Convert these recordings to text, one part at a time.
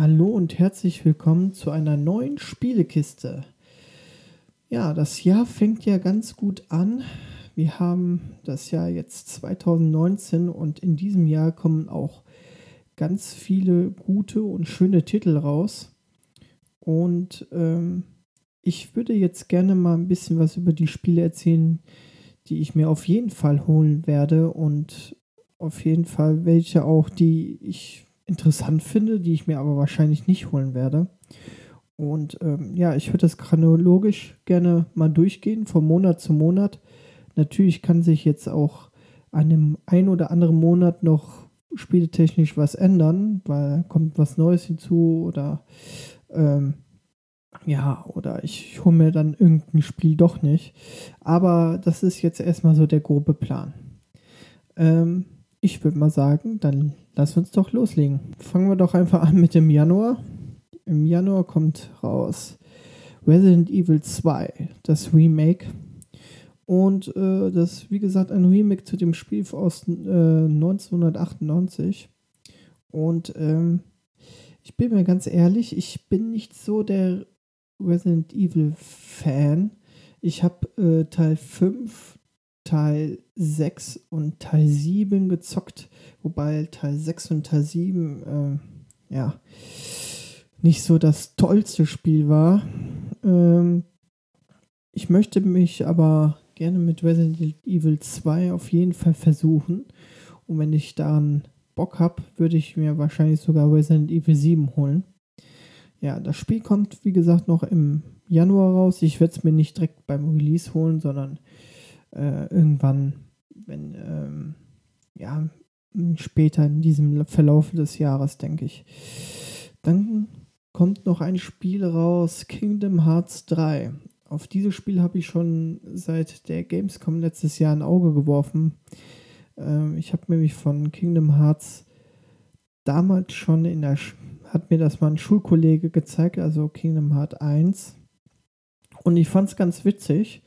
Hallo und herzlich willkommen zu einer neuen Spielekiste. Ja, das Jahr fängt ja ganz gut an. Wir haben das Jahr jetzt 2019 und in diesem Jahr kommen auch ganz viele gute und schöne Titel raus. Und ähm, ich würde jetzt gerne mal ein bisschen was über die Spiele erzählen, die ich mir auf jeden Fall holen werde und auf jeden Fall welche auch, die ich interessant finde, die ich mir aber wahrscheinlich nicht holen werde. Und ähm, ja, ich würde das chronologisch gerne mal durchgehen, von Monat zu Monat. Natürlich kann sich jetzt auch an dem ein oder anderen Monat noch spieletechnisch was ändern, weil kommt was Neues hinzu oder ähm, ja, oder ich, ich hole mir dann irgendein Spiel doch nicht. Aber das ist jetzt erstmal so der grobe Plan. Ähm, ich würde mal sagen, dann lass uns doch loslegen. Fangen wir doch einfach an mit dem Januar. Im Januar kommt raus Resident Evil 2, das Remake. Und äh, das, wie gesagt, ein Remake zu dem Spiel aus äh, 1998. Und ähm, ich bin mir ganz ehrlich, ich bin nicht so der Resident Evil Fan. Ich habe äh, Teil 5 Teil 6 und Teil 7 gezockt, wobei Teil 6 und Teil 7 äh, ja nicht so das tollste Spiel war. Ähm, ich möchte mich aber gerne mit Resident Evil 2 auf jeden Fall versuchen. Und wenn ich daran Bock habe, würde ich mir wahrscheinlich sogar Resident Evil 7 holen. Ja, das Spiel kommt, wie gesagt, noch im Januar raus. Ich werde es mir nicht direkt beim Release holen, sondern äh, irgendwann, wenn, ähm, ja, später in diesem Verlauf des Jahres, denke ich. Dann kommt noch ein Spiel raus, Kingdom Hearts 3. Auf dieses Spiel habe ich schon seit der Gamescom letztes Jahr ein Auge geworfen. Ähm, ich habe nämlich von Kingdom Hearts damals schon in der, Sch hat mir das mal ein Schulkollege gezeigt, also Kingdom Hearts 1. Und ich fand es ganz witzig.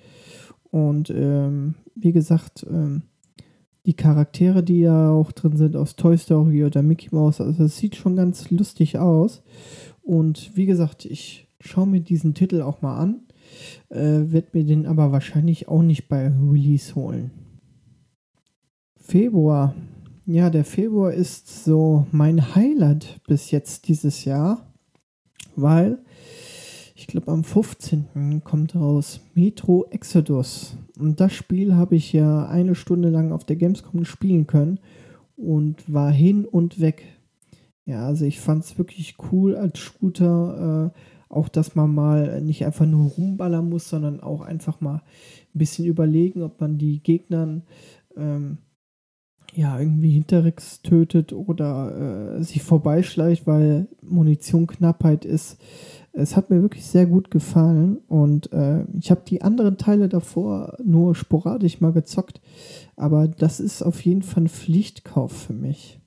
Und ähm, wie gesagt, ähm, die Charaktere, die ja auch drin sind aus Toy Story oder Mickey Mouse, also es sieht schon ganz lustig aus. Und wie gesagt, ich schaue mir diesen Titel auch mal an, äh, werde mir den aber wahrscheinlich auch nicht bei Release holen. Februar. Ja, der Februar ist so mein Highlight bis jetzt dieses Jahr, weil ich glaube am 15. kommt raus Metro Exodus. Und das Spiel habe ich ja eine Stunde lang auf der Gamescom spielen können und war hin und weg. Ja, also ich fand es wirklich cool als Shooter. Äh, auch, dass man mal nicht einfach nur rumballern muss, sondern auch einfach mal ein bisschen überlegen, ob man die Gegnern ähm, ja irgendwie hinterrücks tötet oder äh, sich vorbeischleicht, weil Munition Knappheit ist. Es hat mir wirklich sehr gut gefallen und äh, ich habe die anderen Teile davor nur sporadisch mal gezockt, aber das ist auf jeden Fall ein Pflichtkauf für mich.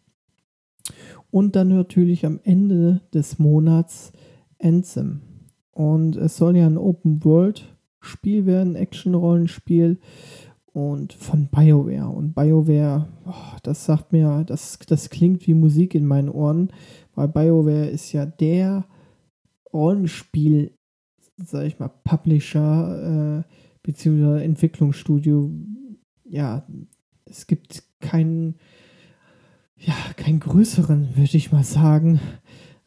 Und dann natürlich am Ende des Monats Anthem. Und es soll ja ein Open World Spiel werden, Action-Rollenspiel und von BioWare. Und BioWare, oh, das sagt mir, das, das klingt wie Musik in meinen Ohren, weil BioWare ist ja der Rollenspiel, sag ich mal, Publisher äh, beziehungsweise Entwicklungsstudio, ja, es gibt keinen, ja, keinen größeren, würde ich mal sagen.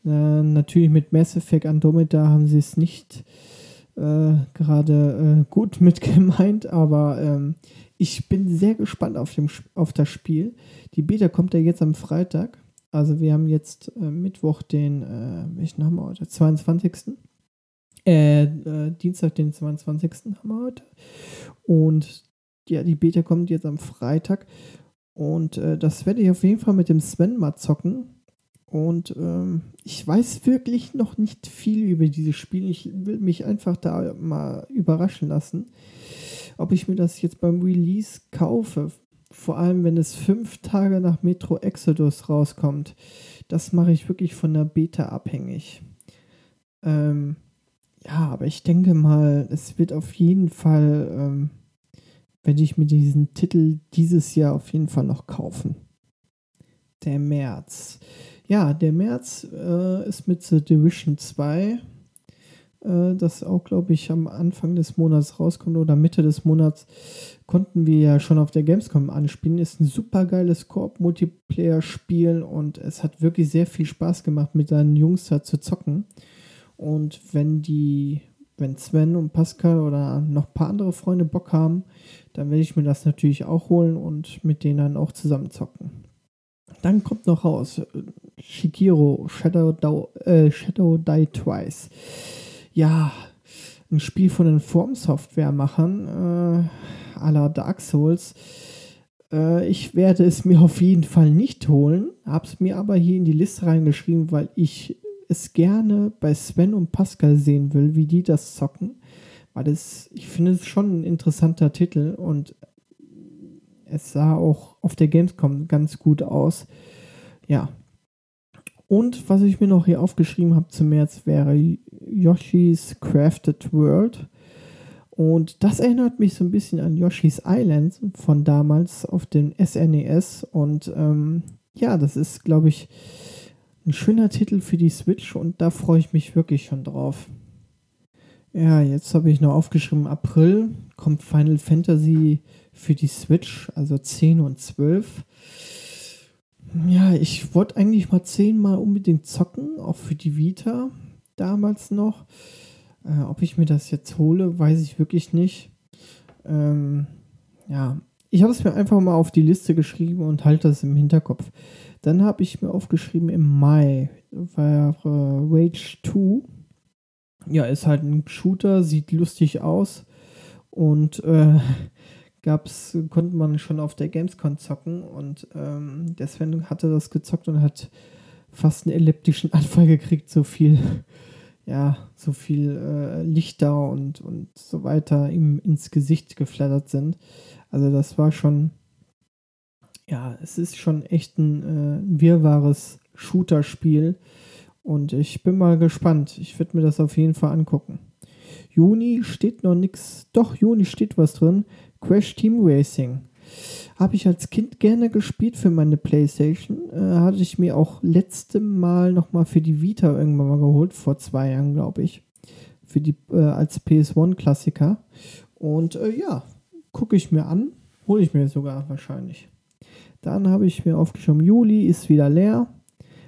Äh, natürlich mit Mass Effect Andromeda haben sie es nicht äh, gerade äh, gut mit gemeint, aber ähm, ich bin sehr gespannt auf, dem, auf das Spiel. Die Beta kommt ja jetzt am Freitag. Also wir haben jetzt äh, Mittwoch den, äh, welchen haben wir heute? 22. Äh, äh, Dienstag den 22. haben wir heute. Und ja, die Beta kommt jetzt am Freitag. Und äh, das werde ich auf jeden Fall mit dem Sven mal zocken. Und ähm, ich weiß wirklich noch nicht viel über dieses Spiel. Ich will mich einfach da mal überraschen lassen, ob ich mir das jetzt beim Release kaufe vor allem wenn es fünf Tage nach Metro Exodus rauskommt, das mache ich wirklich von der Beta abhängig. Ähm, ja, aber ich denke mal, es wird auf jeden Fall, ähm, werde ich mir diesen Titel dieses Jahr auf jeden Fall noch kaufen. Der März. ja, der März äh, ist mit The Division 2 äh, das auch, glaube ich, am Anfang des Monats rauskommt oder Mitte des Monats, konnten wir ja schon auf der Gamescom anspielen. Ist ein super geiles Koop-Multiplayer-Spiel und es hat wirklich sehr viel Spaß gemacht, mit seinen Jungs da zu zocken. Und wenn die, wenn Sven und Pascal oder noch ein paar andere Freunde Bock haben, dann werde ich mir das natürlich auch holen und mit denen dann auch zusammen zocken. Dann kommt noch raus Shikiro Shadow, äh, Shadow Die Twice ja, ein Spiel von den Form Software machen, äh, à la Dark Souls. Äh, ich werde es mir auf jeden Fall nicht holen, habe es mir aber hier in die Liste reingeschrieben, weil ich es gerne bei Sven und Pascal sehen will, wie die das zocken. Weil das, ich finde es schon ein interessanter Titel und es sah auch auf der Gamescom ganz gut aus. Ja, und was ich mir noch hier aufgeschrieben habe zum März wäre Yoshi's Crafted World. Und das erinnert mich so ein bisschen an Yoshi's Island von damals auf dem SNES. E und ähm, ja, das ist, glaube ich, ein schöner Titel für die Switch und da freue ich mich wirklich schon drauf. Ja, jetzt habe ich noch aufgeschrieben, April kommt Final Fantasy für die Switch, also 10 und 12. Ja, ich wollte eigentlich mal zehnmal unbedingt zocken, auch für die Vita damals noch. Äh, ob ich mir das jetzt hole, weiß ich wirklich nicht. Ähm, ja, ich habe es mir einfach mal auf die Liste geschrieben und halte das im Hinterkopf. Dann habe ich mir aufgeschrieben im Mai war äh, Rage 2. Ja, ist halt ein Shooter, sieht lustig aus und äh, gab's, konnte man schon auf der Gamescom zocken und ähm, der Sven hatte das gezockt und hat fast einen elliptischen Anfall gekriegt, so viel, ja, so viel äh, Lichter und, und so weiter ihm ins Gesicht geflattert sind. Also das war schon, ja, es ist schon echt ein äh, wirrwarres Shooter-Spiel und ich bin mal gespannt. Ich würde mir das auf jeden Fall angucken. Juni steht noch nichts. Doch, Juni steht was drin. Crash Team Racing. Habe ich als Kind gerne gespielt für meine Playstation. Äh, hatte ich mir auch letzte Mal nochmal für die Vita irgendwann mal geholt, vor zwei Jahren, glaube ich. Für die, äh, als PS1-Klassiker. Und äh, ja, gucke ich mir an. Hole ich mir sogar wahrscheinlich. Dann habe ich mir aufgeschrieben, Juli ist wieder leer.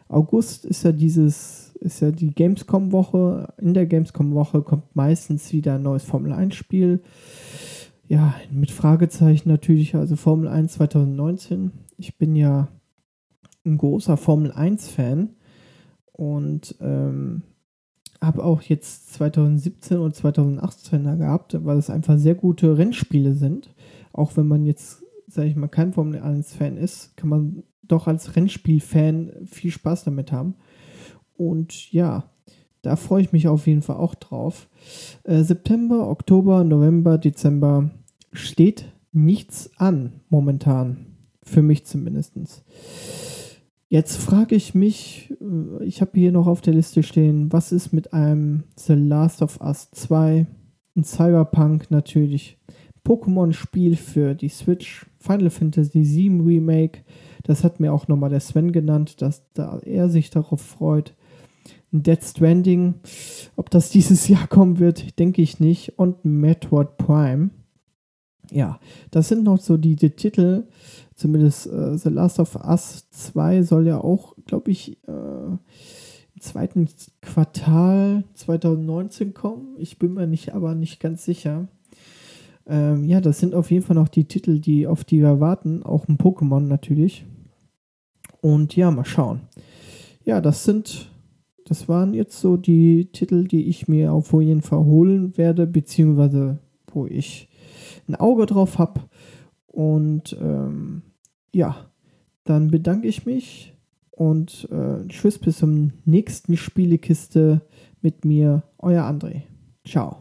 August ist ja dieses, ist ja die Gamescom-Woche. In der Gamescom-Woche kommt meistens wieder ein neues Formel-1-Spiel ja, mit Fragezeichen natürlich, also Formel 1 2019. Ich bin ja ein großer Formel 1-Fan und ähm, habe auch jetzt 2017 und 2018 gehabt, weil es einfach sehr gute Rennspiele sind. Auch wenn man jetzt, sage ich mal, kein Formel 1-Fan ist, kann man doch als Rennspiel-Fan viel Spaß damit haben. Und ja, da freue ich mich auf jeden Fall auch drauf. Äh, September, Oktober, November, Dezember steht nichts an momentan. Für mich zumindest. Jetzt frage ich mich, äh, ich habe hier noch auf der Liste stehen, was ist mit einem The Last of Us 2, ein Cyberpunk natürlich, Pokémon-Spiel für die Switch, Final Fantasy VII Remake, das hat mir auch nochmal der Sven genannt, dass da er sich darauf freut. Dead Stranding, ob das dieses Jahr kommen wird, denke ich nicht. Und Metroid Prime ja, das sind noch so die, die Titel. Zumindest äh, The Last of Us 2 soll ja auch, glaube ich, äh, im zweiten Quartal 2019 kommen. Ich bin mir nicht, aber nicht ganz sicher. Ähm, ja, das sind auf jeden Fall noch die Titel, die, auf die wir warten. Auch ein Pokémon natürlich. Und ja, mal schauen. Ja, das sind, das waren jetzt so die Titel, die ich mir auf jeden Fall holen werde, beziehungsweise wo ich ein Auge drauf habe. Und ähm, ja, dann bedanke ich mich und äh, tschüss bis zum nächsten Spielekiste mit mir, euer André. Ciao.